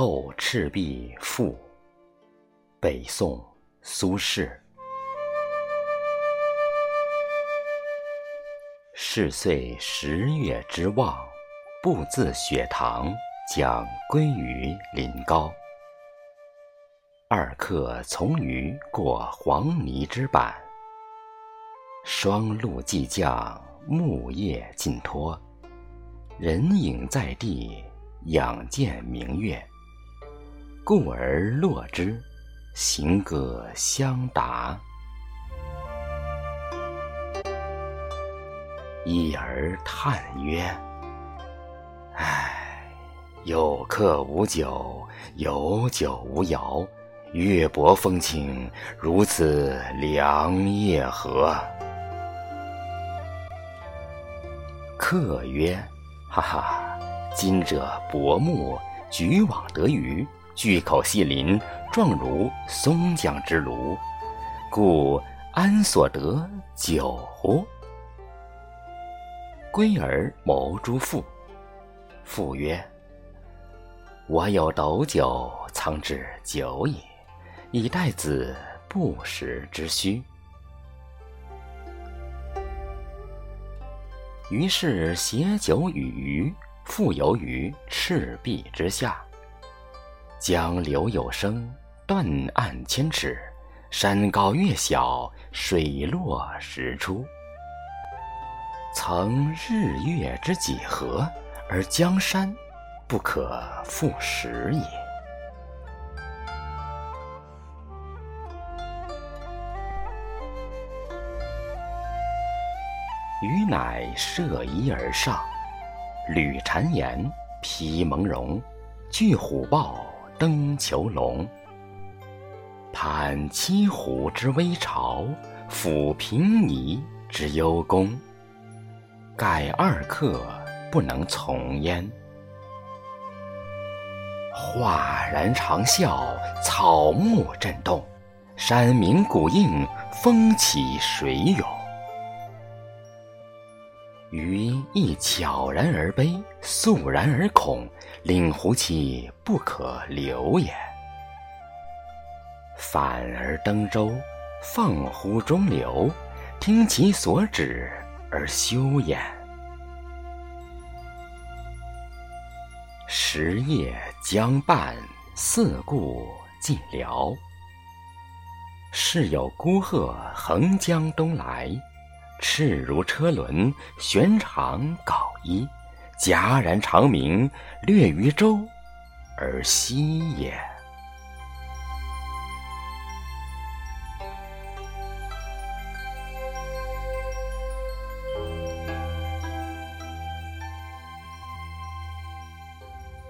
后赤壁赋，北宋，苏轼。是岁十月之望，步自雪堂，将归于临高。二客从渔过黄泥之坂，霜露既降，木叶尽脱，人影在地，仰见明月。故而落之，行歌相答。一儿叹曰：“唉，有客无酒，有酒无肴。月薄风清，如此良夜何？”客曰：“哈哈，今者薄暮，举网得鱼。”巨口细鳞，状如松江之鲈，故安所得酒乎？归而谋诸父。父曰：“我有斗酒，藏之久矣，以待子不时之需。”于是携酒与鱼，复游于赤壁之下。江流有声，断岸千尺；山高月小，水落石出。曾日月之几何，而江山不可复食也。鱼乃射衣而上，履蝉岩，披蒙茸，踞虎豹。登囚笼，攀七虎之危潮，抚平夷之幽宫。盖二客不能从焉。哗然长啸，草木震动，山鸣谷应，风起水涌。余亦悄然而悲，肃然而恐。令狐其不可留也。反而登舟，放乎中流，听其所止而休焉。时夜将半，四顾尽辽。是有孤鹤横江东来，赤如车轮，旋长缟衣。戛然长鸣，掠于舟而息也。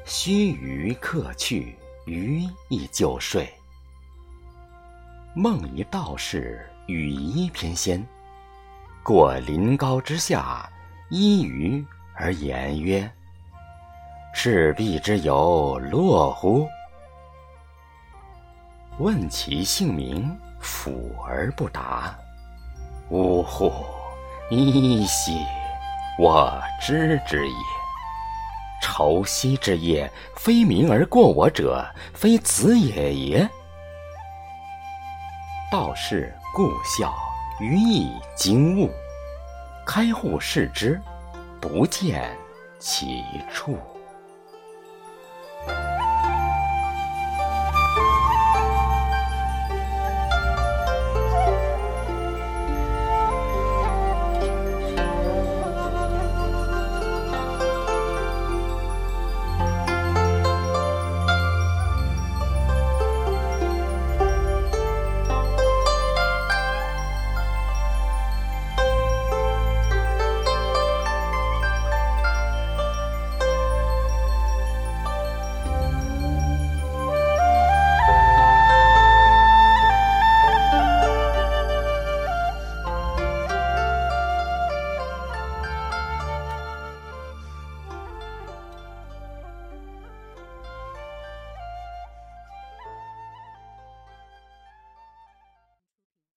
须臾客去，余亦就睡。梦一道士羽衣翩跹，过临高之下，依于。而言曰：“赤壁之游，乐乎？”问其姓名，抚而不答。呜呼！依稀，我知之也。愁夕之夜，非鸣而过我者，非子也也。道士故笑，余以惊悟。开户视之。不见其处。